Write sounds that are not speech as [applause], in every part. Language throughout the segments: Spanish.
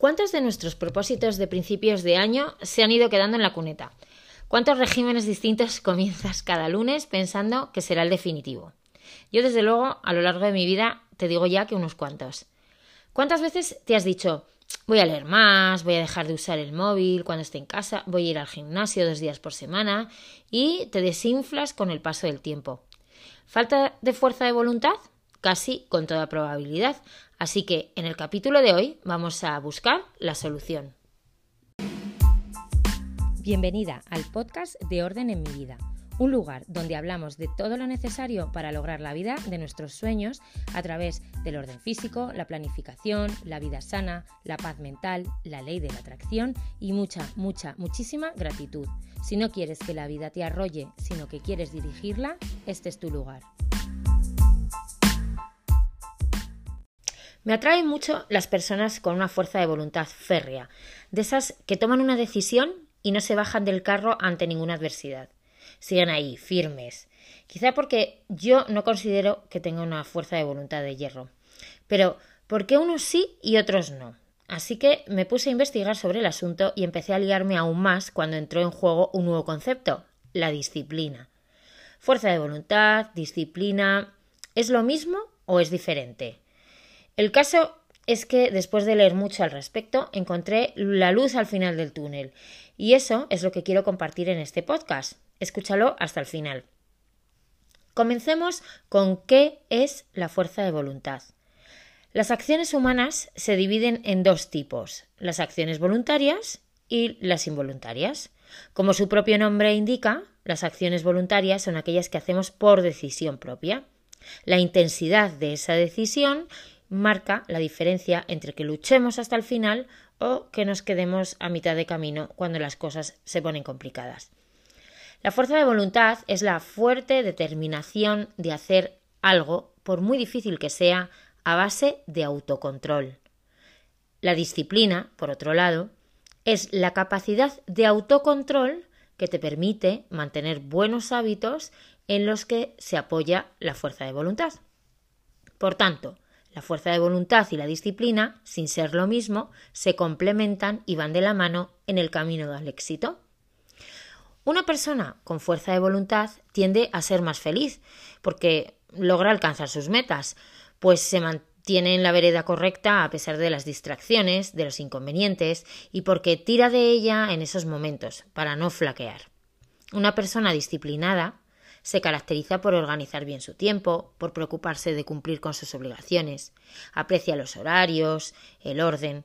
¿Cuántos de nuestros propósitos de principios de año se han ido quedando en la cuneta? ¿Cuántos regímenes distintos [laughs] comienzas cada lunes pensando que será el definitivo? Yo, desde luego, a lo largo de mi vida, te digo ya que unos cuantos. ¿Cuántas veces te has dicho, voy a leer más, voy a dejar de usar el móvil cuando esté en casa, voy a ir al gimnasio dos días por semana y te desinflas con el paso del tiempo? ¿Falta de fuerza de voluntad? Casi con toda probabilidad. Así que en el capítulo de hoy vamos a buscar la solución. Bienvenida al podcast de Orden en mi vida, un lugar donde hablamos de todo lo necesario para lograr la vida de nuestros sueños a través del orden físico, la planificación, la vida sana, la paz mental, la ley de la atracción y mucha, mucha, muchísima gratitud. Si no quieres que la vida te arrolle, sino que quieres dirigirla, este es tu lugar. Me atraen mucho las personas con una fuerza de voluntad férrea, de esas que toman una decisión y no se bajan del carro ante ninguna adversidad. Siguen ahí, firmes. Quizá porque yo no considero que tenga una fuerza de voluntad de hierro. Pero, ¿por qué unos sí y otros no? Así que me puse a investigar sobre el asunto y empecé a liarme aún más cuando entró en juego un nuevo concepto, la disciplina. Fuerza de voluntad, disciplina, ¿es lo mismo o es diferente? El caso es que después de leer mucho al respecto encontré la luz al final del túnel y eso es lo que quiero compartir en este podcast. Escúchalo hasta el final. Comencemos con qué es la fuerza de voluntad. Las acciones humanas se dividen en dos tipos, las acciones voluntarias y las involuntarias. Como su propio nombre indica, las acciones voluntarias son aquellas que hacemos por decisión propia. La intensidad de esa decisión marca la diferencia entre que luchemos hasta el final o que nos quedemos a mitad de camino cuando las cosas se ponen complicadas. La fuerza de voluntad es la fuerte determinación de hacer algo, por muy difícil que sea, a base de autocontrol. La disciplina, por otro lado, es la capacidad de autocontrol que te permite mantener buenos hábitos en los que se apoya la fuerza de voluntad. Por tanto, la fuerza de voluntad y la disciplina, sin ser lo mismo, se complementan y van de la mano en el camino al éxito. Una persona con fuerza de voluntad tiende a ser más feliz porque logra alcanzar sus metas, pues se mantiene en la vereda correcta a pesar de las distracciones, de los inconvenientes y porque tira de ella en esos momentos para no flaquear. Una persona disciplinada se caracteriza por organizar bien su tiempo, por preocuparse de cumplir con sus obligaciones, aprecia los horarios, el orden,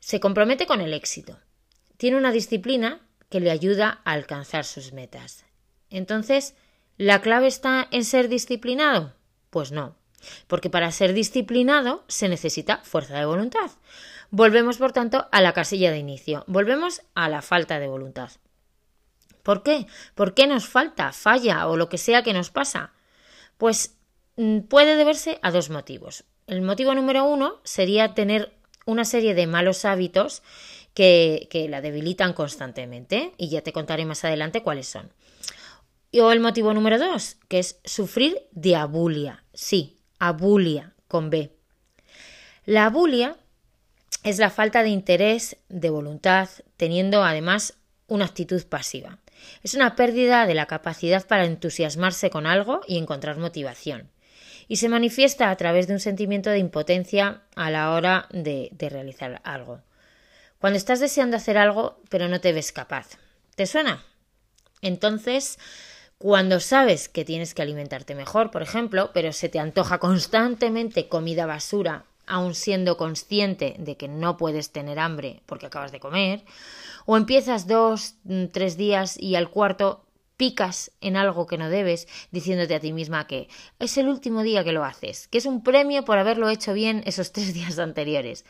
se compromete con el éxito. Tiene una disciplina que le ayuda a alcanzar sus metas. Entonces, ¿la clave está en ser disciplinado? Pues no, porque para ser disciplinado se necesita fuerza de voluntad. Volvemos, por tanto, a la casilla de inicio, volvemos a la falta de voluntad. ¿Por qué? ¿Por qué nos falta, falla o lo que sea que nos pasa? Pues mm, puede deberse a dos motivos. El motivo número uno sería tener una serie de malos hábitos que, que la debilitan constantemente y ya te contaré más adelante cuáles son. O el motivo número dos, que es sufrir de abulia. Sí, abulia con B. La abulia es la falta de interés, de voluntad, teniendo además una actitud pasiva. Es una pérdida de la capacidad para entusiasmarse con algo y encontrar motivación. Y se manifiesta a través de un sentimiento de impotencia a la hora de, de realizar algo. Cuando estás deseando hacer algo pero no te ves capaz. ¿Te suena? Entonces, cuando sabes que tienes que alimentarte mejor, por ejemplo, pero se te antoja constantemente comida basura aun siendo consciente de que no puedes tener hambre porque acabas de comer, o empiezas dos, mm, tres días y al cuarto picas en algo que no debes, diciéndote a ti misma que es el último día que lo haces, que es un premio por haberlo hecho bien esos [laughs] tres días anteriores,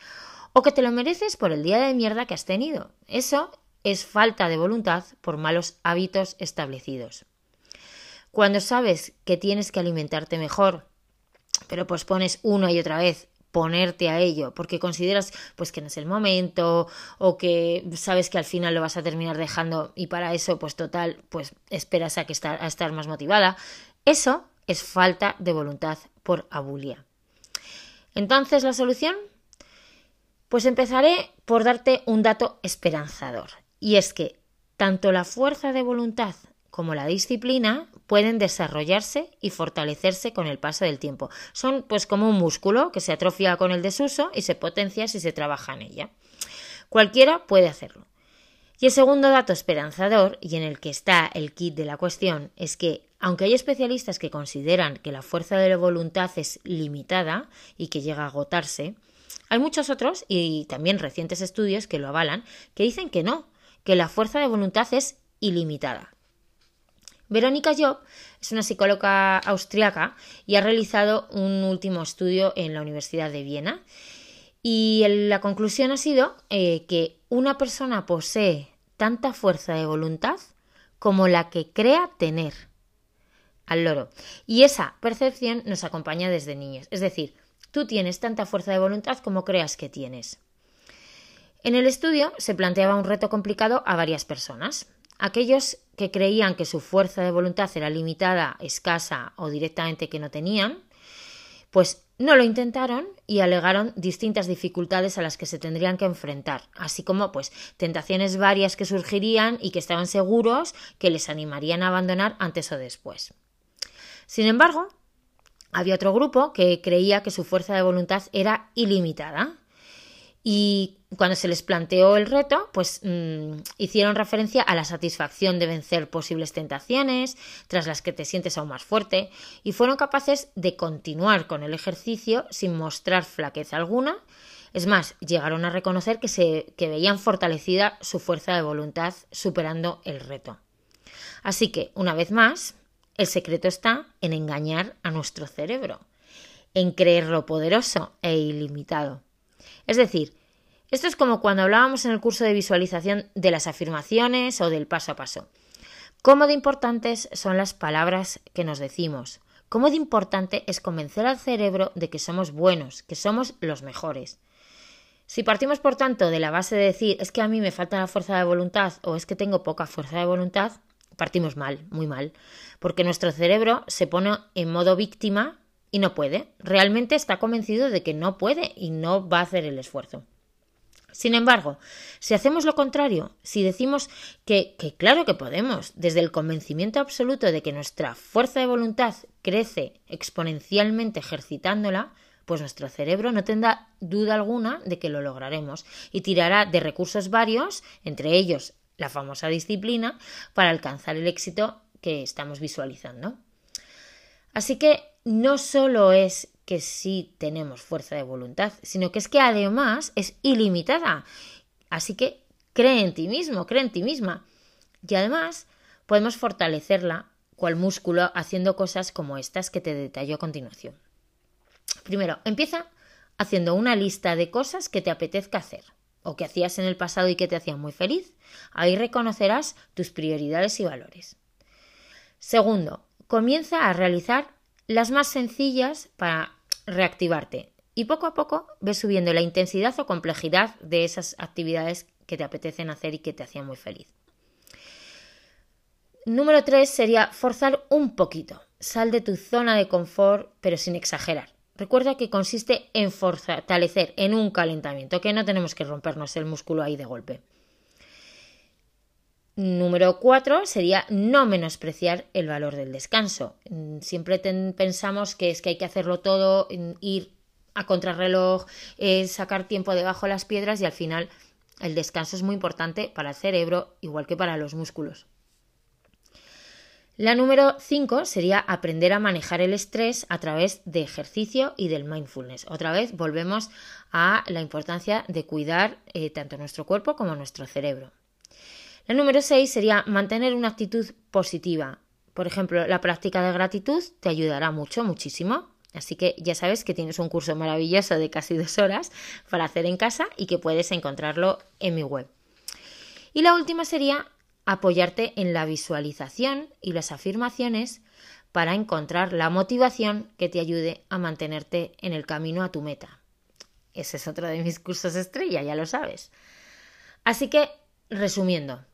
o que te lo mereces por el día de mierda que has tenido. Eso es falta de voluntad por malos hábitos establecidos. Cuando sabes que tienes que alimentarte mejor, pero pues pones una y otra vez ponerte a ello porque consideras pues que no es el momento o que sabes que al final lo vas a terminar dejando y para eso pues total pues esperas a que estar, a estar más motivada. Eso es falta de voluntad por abulia. Entonces la solución Pues empezaré por darte un dato esperanzador, y es que tanto la fuerza de voluntad como la disciplina pueden desarrollarse y fortalecerse con el paso del tiempo. Son pues como un músculo que se atrofia con el desuso y se potencia si se trabaja en ella. Cualquiera puede hacerlo. Y el segundo dato esperanzador, y en el que está el kit de la cuestión, es que, aunque hay especialistas que consideran que la fuerza de la voluntad es limitada y que llega a agotarse, hay muchos otros, y también recientes estudios que lo avalan, que dicen que no, que la fuerza de voluntad es ilimitada. Verónica Job es una psicóloga austriaca y ha realizado un último estudio en la Universidad de Viena. Y la conclusión ha sido eh, que una persona posee tanta fuerza de voluntad como la que crea tener al loro. Y esa percepción nos acompaña desde niños. Es decir, tú tienes tanta fuerza de voluntad como creas que tienes. En el estudio se planteaba un reto complicado a varias personas. Aquellos que creían que su fuerza de voluntad era limitada, escasa o directamente que no tenían, pues no lo intentaron y alegaron distintas dificultades a las que se tendrían que enfrentar, así como pues tentaciones varias que surgirían y que estaban seguros que les animarían a abandonar antes o después. Sin embargo, había otro grupo que creía que su fuerza de voluntad era ilimitada y cuando se les planteó el reto, pues mm, hicieron referencia a la satisfacción de vencer posibles tentaciones, tras las que te sientes aún más fuerte, y fueron capaces de continuar con el ejercicio sin mostrar flaqueza alguna. Es más, llegaron a reconocer que, se, que veían fortalecida su fuerza de voluntad superando el reto. Así que, una vez más, el secreto está en engañar a nuestro cerebro, en creerlo poderoso e ilimitado. Es decir, esto es como cuando hablábamos en el curso de visualización de las afirmaciones o del paso a paso. ¿Cómo de importantes son las palabras que nos decimos? ¿Cómo de importante es convencer al cerebro de que somos buenos, que somos los mejores? Si partimos, por tanto, de la base de decir es que a mí me falta la fuerza de voluntad o es que tengo poca fuerza de voluntad, partimos mal, muy mal, porque nuestro cerebro se pone en modo víctima y no puede. Realmente está convencido de que no puede y no va a hacer el esfuerzo. Sin embargo, si hacemos lo contrario, si decimos que, claro que podemos, desde el convencimiento absoluto de que nuestra fuerza de voluntad crece exponencialmente ejercitándola, pues nuestro cerebro no tendrá duda alguna de que lo lograremos y tirará de recursos varios, entre ellos la famosa disciplina, para alcanzar el éxito que estamos visualizando. Así que no solo es que sí tenemos fuerza de voluntad, sino que es que además es ilimitada. Así que cree en ti mismo, cree en ti misma. Y además podemos fortalecerla cual músculo haciendo cosas como estas que te detallo a continuación. Primero, empieza haciendo una lista de cosas que te apetezca hacer o que hacías en el pasado y que te hacían muy feliz. Ahí reconocerás tus prioridades y valores. Segundo, comienza a realizar las más sencillas para reactivarte. Y poco a poco ves subiendo la intensidad o complejidad de esas actividades que te apetecen hacer y que te hacían muy feliz. Número 3 sería forzar un poquito. Sal de tu zona de confort, pero sin exagerar. Recuerda que consiste en fortalecer, en un calentamiento, que no tenemos que rompernos el músculo ahí de golpe. Número cuatro sería no menospreciar el valor del descanso. Mm, siempre pensamos que es que hay que hacerlo todo, ir a contrarreloj, eh, sacar tiempo debajo de las piedras y al final el descanso es muy importante para el cerebro igual que para los músculos. La número 5 sería aprender a manejar el estrés a través de ejercicio y del mindfulness. Otra vez volvemos a la importancia de cuidar eh, tanto nuestro cuerpo como nuestro cerebro. El número 6 sería mantener una actitud positiva. Por ejemplo, la práctica de gratitud te ayudará mucho, muchísimo. Así que ya sabes que tienes un curso maravilloso de casi dos horas para hacer en casa y que puedes encontrarlo en mi web. Y la última sería apoyarte en la visualización y las afirmaciones para encontrar la motivación que te ayude a mantenerte en el camino a tu meta. Ese es otro de mis cursos estrella, ya lo sabes. Así que, resumiendo,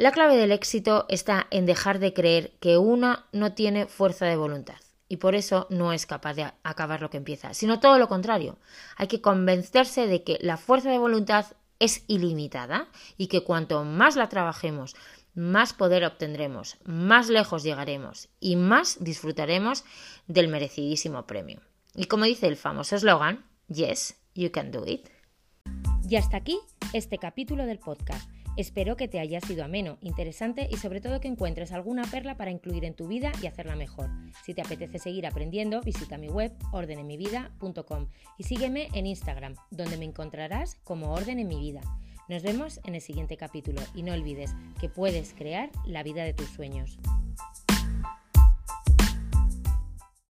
la clave del éxito está en dejar de creer que una no tiene fuerza de voluntad y por eso no es capaz de acabar lo que empieza, sino todo lo contrario. Hay que convencerse de que la fuerza de voluntad es ilimitada y que cuanto más la trabajemos, más poder obtendremos, más lejos llegaremos y más disfrutaremos del merecidísimo premio. Y como dice el famoso eslogan, Yes, you can do it. Y hasta aquí este capítulo del podcast. Espero que te haya sido ameno, interesante y sobre todo que encuentres alguna perla para incluir en tu vida y hacerla mejor. Si te apetece seguir aprendiendo, visita mi web ordenemivida.com y sígueme en Instagram, donde me encontrarás como Orden en mi vida. Nos vemos en el siguiente capítulo y no olvides que puedes crear la vida de tus sueños.